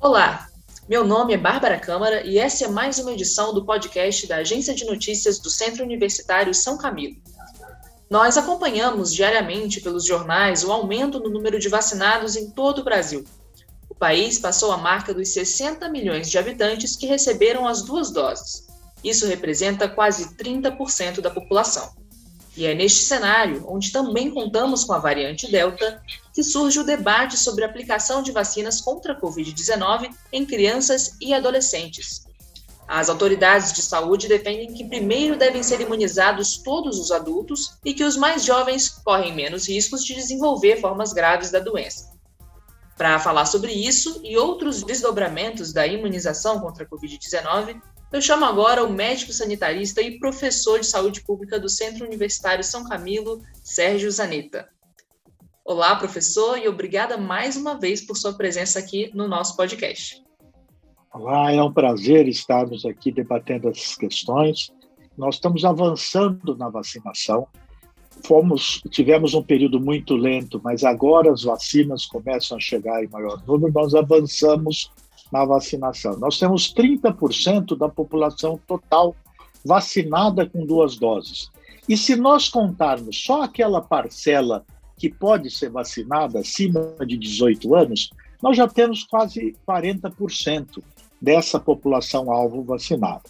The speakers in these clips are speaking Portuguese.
Olá, meu nome é Bárbara Câmara e essa é mais uma edição do podcast da Agência de Notícias do Centro Universitário São Camilo. Nós acompanhamos diariamente pelos jornais o aumento no número de vacinados em todo o Brasil. O país passou a marca dos 60 milhões de habitantes que receberam as duas doses. Isso representa quase 30% da população. E é neste cenário, onde também contamos com a variante Delta, que surge o debate sobre a aplicação de vacinas contra a Covid-19 em crianças e adolescentes, as autoridades de saúde defendem que primeiro devem ser imunizados todos os adultos e que os mais jovens correm menos riscos de desenvolver formas graves da doença. Para falar sobre isso e outros desdobramentos da imunização contra a Covid-19, eu chamo agora o médico sanitarista e professor de saúde pública do Centro Universitário São Camilo, Sérgio Zanetta. Olá, professor, e obrigada mais uma vez por sua presença aqui no nosso podcast. Olá, é um prazer estarmos aqui debatendo essas questões. Nós estamos avançando na vacinação. Fomos, tivemos um período muito lento, mas agora as vacinas começam a chegar em maior número. Nós avançamos na vacinação. Nós temos 30% da população total vacinada com duas doses. E se nós contarmos só aquela parcela que pode ser vacinada acima de 18 anos, nós já temos quase 40% dessa população alvo vacinada.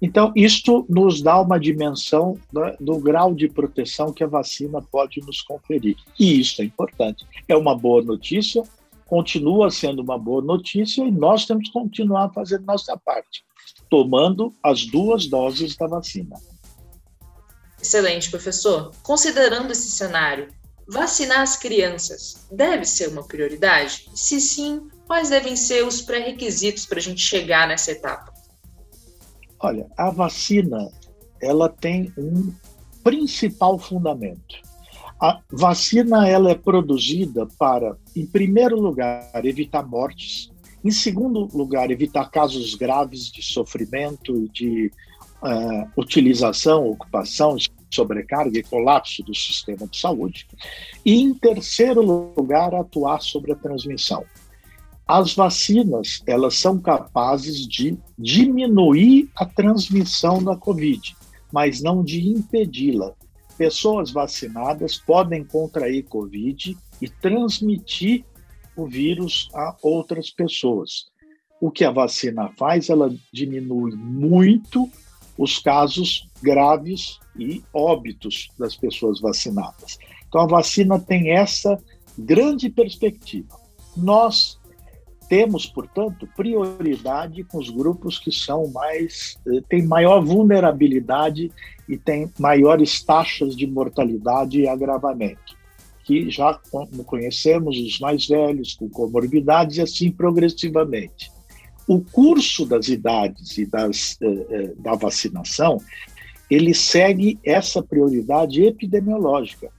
Então, isto nos dá uma dimensão né, do grau de proteção que a vacina pode nos conferir. E isso é importante. É uma boa notícia, continua sendo uma boa notícia e nós temos que continuar fazendo nossa parte, tomando as duas doses da vacina. Excelente, professor. Considerando esse cenário, vacinar as crianças deve ser uma prioridade? Se sim, quais devem ser os pré-requisitos para a gente chegar nessa etapa? Olha, a vacina ela tem um principal fundamento. A vacina ela é produzida para, em primeiro lugar, evitar mortes, em segundo lugar, evitar casos graves de sofrimento, de uh, utilização, ocupação, sobrecarga e colapso do sistema de saúde, e, em terceiro lugar, atuar sobre a transmissão. As vacinas, elas são capazes de diminuir a transmissão da Covid, mas não de impedi-la. Pessoas vacinadas podem contrair Covid e transmitir o vírus a outras pessoas. O que a vacina faz, ela diminui muito os casos graves e óbitos das pessoas vacinadas. Então, a vacina tem essa grande perspectiva. Nós temos, portanto, prioridade com os grupos que são mais eh, têm maior vulnerabilidade e têm maiores taxas de mortalidade e agravamento, que já conhecemos os mais velhos com comorbidades e assim progressivamente. O curso das idades e das, eh, eh, da vacinação ele segue essa prioridade epidemiológica,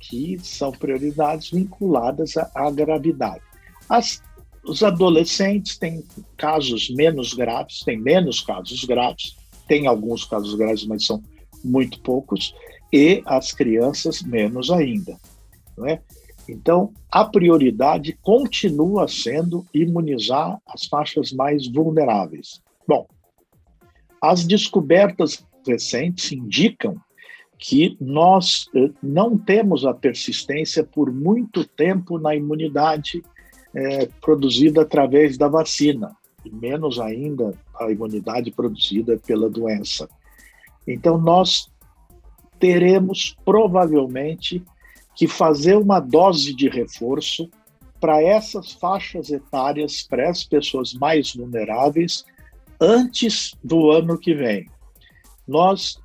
que são prioridades vinculadas à, à gravidade. As os adolescentes têm casos menos graves, têm menos casos graves, tem alguns casos graves, mas são muito poucos, e as crianças menos ainda. É? Então, a prioridade continua sendo imunizar as faixas mais vulneráveis. Bom, as descobertas recentes indicam que nós eh, não temos a persistência por muito tempo na imunidade é, produzida através da vacina, e menos ainda a imunidade produzida pela doença. Então, nós teremos provavelmente que fazer uma dose de reforço para essas faixas etárias, para as pessoas mais vulneráveis, antes do ano que vem. Nós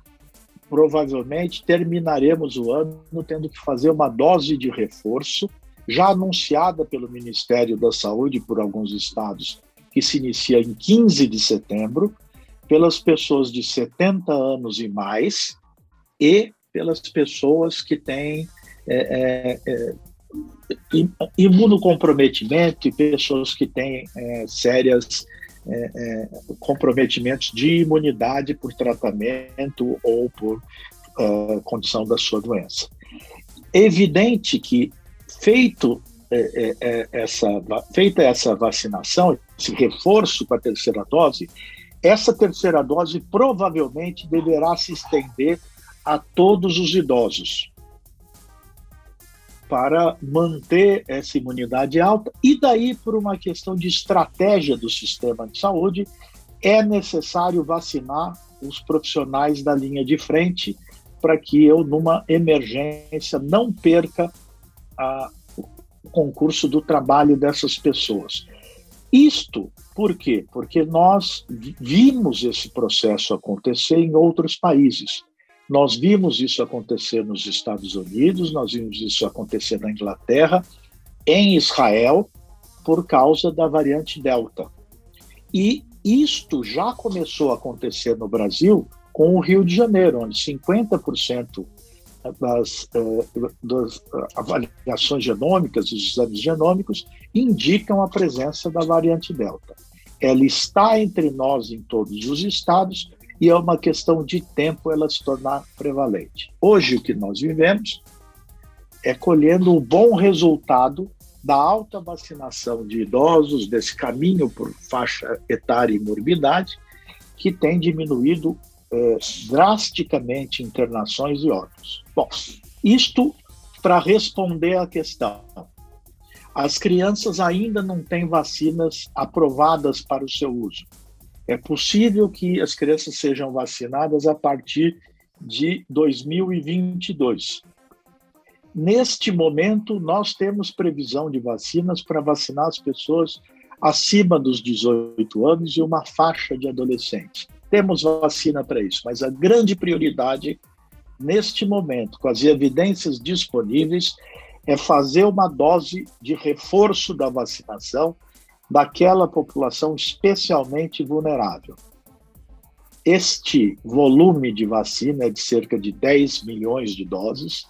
provavelmente terminaremos o ano tendo que fazer uma dose de reforço já anunciada pelo Ministério da Saúde por alguns estados, que se inicia em 15 de setembro, pelas pessoas de 70 anos e mais e pelas pessoas que têm é, é, é, imunocomprometimento e pessoas que têm é, sérias é, é, comprometimentos de imunidade por tratamento ou por uh, condição da sua doença. Evidente que feito é, é, essa, feita essa vacinação, esse reforço com a terceira dose, essa terceira dose provavelmente deverá se estender a todos os idosos para manter essa imunidade alta e daí por uma questão de estratégia do sistema de saúde é necessário vacinar os profissionais da linha de frente para que eu numa emergência não perca a, o concurso do trabalho dessas pessoas. Isto por quê? Porque nós vimos esse processo acontecer em outros países. Nós vimos isso acontecer nos Estados Unidos, nós vimos isso acontecer na Inglaterra, em Israel, por causa da variante Delta. E isto já começou a acontecer no Brasil com o Rio de Janeiro, onde 50% das, eh, das, avaliações genômicas, dos exames genômicos, indicam a presença da variante Delta. Ela está entre nós em todos os estados e é uma questão de tempo ela se tornar prevalente. Hoje, o que nós vivemos é colhendo o bom resultado da alta vacinação de idosos, desse caminho por faixa etária e morbidade, que tem diminuído é, drasticamente internações e óbitos. Bom, isto para responder à questão. As crianças ainda não têm vacinas aprovadas para o seu uso. É possível que as crianças sejam vacinadas a partir de 2022. Neste momento, nós temos previsão de vacinas para vacinar as pessoas acima dos 18 anos e uma faixa de adolescentes temos vacina para isso, mas a grande prioridade neste momento, com as evidências disponíveis, é fazer uma dose de reforço da vacinação daquela população especialmente vulnerável. Este volume de vacina é de cerca de 10 milhões de doses,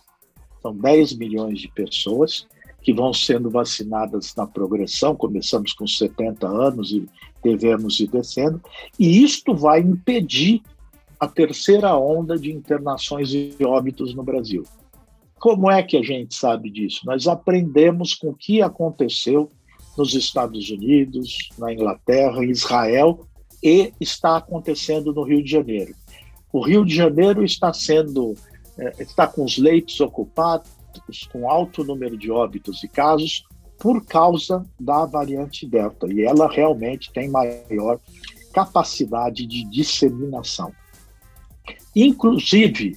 são 10 milhões de pessoas, que vão sendo vacinadas na progressão, começamos com 70 anos e devemos ir descendo, e isto vai impedir a terceira onda de internações e óbitos no Brasil. Como é que a gente sabe disso? Nós aprendemos com o que aconteceu nos Estados Unidos, na Inglaterra, em Israel e está acontecendo no Rio de Janeiro. O Rio de Janeiro está sendo eh, está com os leitos ocupados, com alto número de óbitos e casos por causa da variante Delta. E ela realmente tem maior capacidade de disseminação, inclusive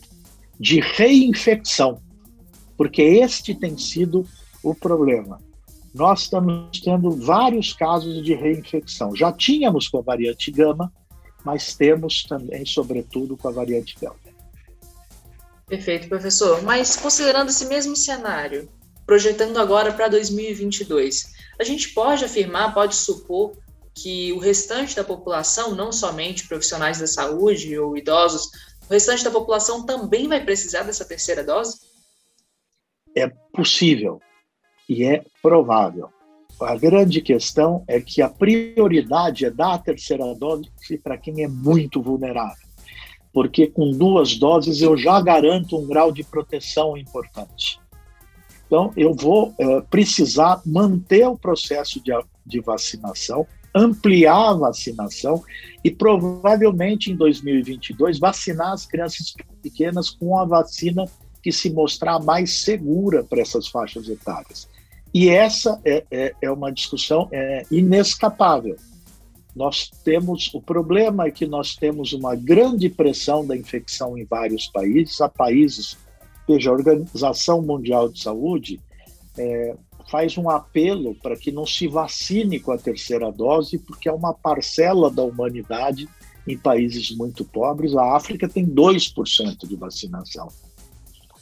de reinfecção, porque este tem sido o problema. Nós estamos tendo vários casos de reinfecção. Já tínhamos com a variante Gama, mas temos também, sobretudo, com a variante Delta. Perfeito, professor. Mas considerando esse mesmo cenário, projetando agora para 2022, a gente pode afirmar, pode supor que o restante da população, não somente profissionais da saúde ou idosos, o restante da população também vai precisar dessa terceira dose? É possível e é provável. A grande questão é que a prioridade é dar a terceira dose para quem é muito vulnerável porque com duas doses eu já garanto um grau de proteção importante. Então, eu vou é, precisar manter o processo de, de vacinação, ampliar a vacinação e provavelmente em 2022 vacinar as crianças pequenas com a vacina que se mostrar mais segura para essas faixas etárias. E essa é, é, é uma discussão é, inescapável nós temos o problema é que nós temos uma grande pressão da infecção em vários países, há países, veja, a Organização Mundial de Saúde é, faz um apelo para que não se vacine com a terceira dose, porque é uma parcela da humanidade em países muito pobres. A África tem 2% de vacinação.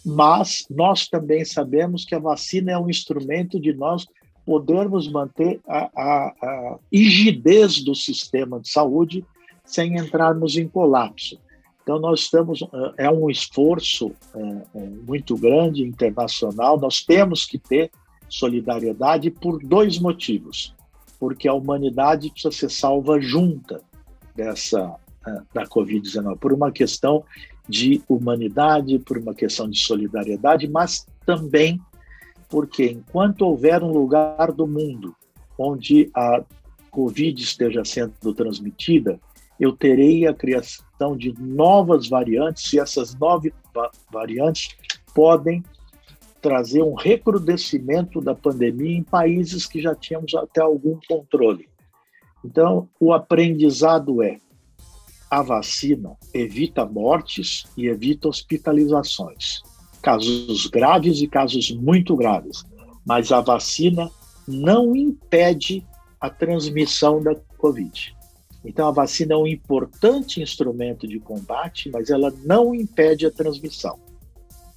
Mas nós também sabemos que a vacina é um instrumento de nós podermos manter a, a, a rigidez do sistema de saúde sem entrarmos em colapso. Então, nós estamos, é, é um esforço é, muito grande, internacional, nós temos que ter solidariedade por dois motivos. Porque a humanidade precisa ser salva junta dessa da Covid-19, por uma questão de humanidade, por uma questão de solidariedade, mas também porque enquanto houver um lugar do mundo onde a Covid esteja sendo transmitida, eu terei a criação de novas variantes e essas novas variantes podem trazer um recrudescimento da pandemia em países que já tínhamos até algum controle. Então, o aprendizado é: a vacina evita mortes e evita hospitalizações, casos graves e casos muito graves, mas a vacina não impede a transmissão da Covid. Então, a vacina é um importante instrumento de combate, mas ela não impede a transmissão.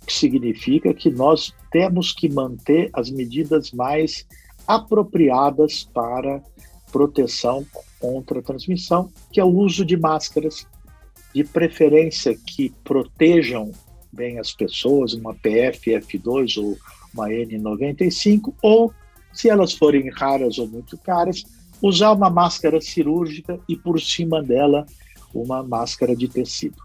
O que significa que nós temos que manter as medidas mais apropriadas para proteção contra a transmissão, que é o uso de máscaras, de preferência que protejam bem as pessoas, uma PFF2 ou uma N95, ou, se elas forem raras ou muito caras, usar uma máscara cirúrgica e por cima dela uma máscara de tecido,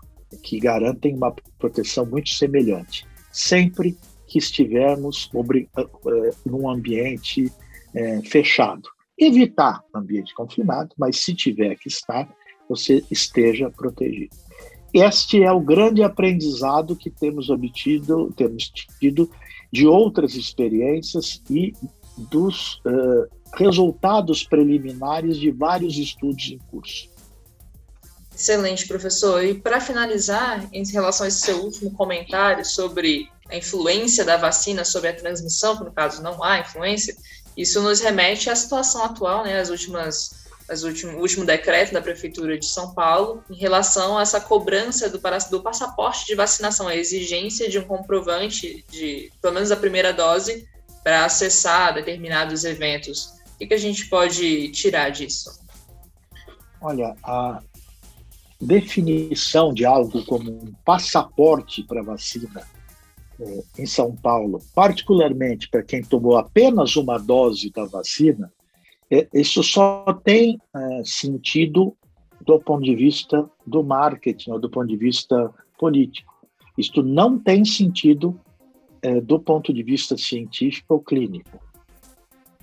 que garantem uma proteção muito semelhante, sempre que estivermos eh, num ambiente é, fechado. Evitar ambiente confinado, mas se tiver que estar, você esteja protegido. Este é o grande aprendizado que temos obtido, temos tido de outras experiências e dos uh, resultados preliminares de vários estudos em curso. Excelente, professor. E para finalizar, em relação a esse seu último comentário sobre a influência da vacina sobre a transmissão, que no caso não há influência, isso nos remete à situação atual, né, as últimas as último, o último decreto da Prefeitura de São Paulo em relação a essa cobrança do, do passaporte de vacinação, a exigência de um comprovante de, pelo menos a primeira dose, para acessar determinados eventos. O que, que a gente pode tirar disso? Olha, a definição de algo como um passaporte para vacina em São Paulo, particularmente para quem tomou apenas uma dose da vacina, é, isso só tem é, sentido do ponto de vista do marketing ou do ponto de vista político. Isto não tem sentido do ponto de vista científico ou clínico.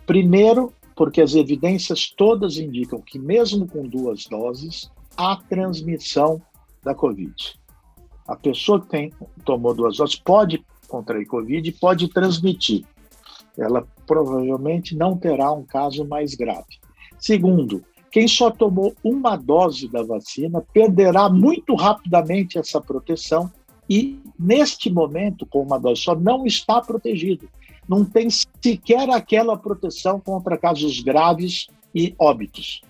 Primeiro, porque as evidências todas indicam que, mesmo com duas doses, há transmissão da Covid. A pessoa que tem, tomou duas doses pode contrair Covid e pode transmitir. Ela provavelmente não terá um caso mais grave. Segundo, quem só tomou uma dose da vacina perderá muito rapidamente essa proteção e, neste momento, com uma dose só, não está protegido. Não tem sequer aquela proteção contra casos graves e óbitos.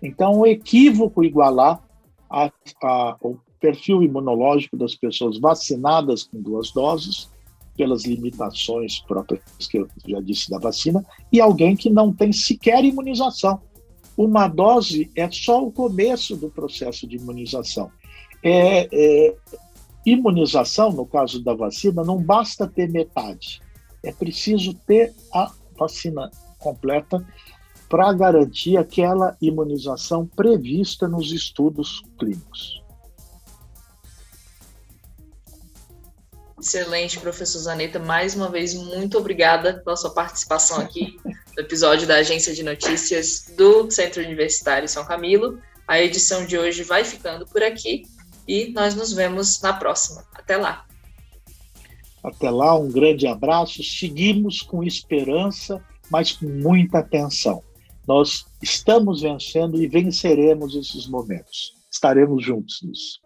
Então, é equívoco igualar a, a, o perfil imunológico das pessoas vacinadas com duas doses, pelas limitações próprias que eu já disse da vacina, e alguém que não tem sequer imunização. Uma dose é só o começo do processo de imunização. É, é, imunização, no caso da vacina, não basta ter metade. É preciso ter a vacina completa para garantir aquela imunização prevista nos estudos clínicos. Excelente, professor Zaneta. Mais uma vez, muito obrigada pela sua participação aqui no episódio da Agência de Notícias do Centro Universitário São Camilo. A edição de hoje vai ficando por aqui e nós nos vemos na próxima. Até lá. Até lá, um grande abraço. Seguimos com esperança, mas com muita atenção. Nós estamos vencendo e venceremos esses momentos. Estaremos juntos nisso.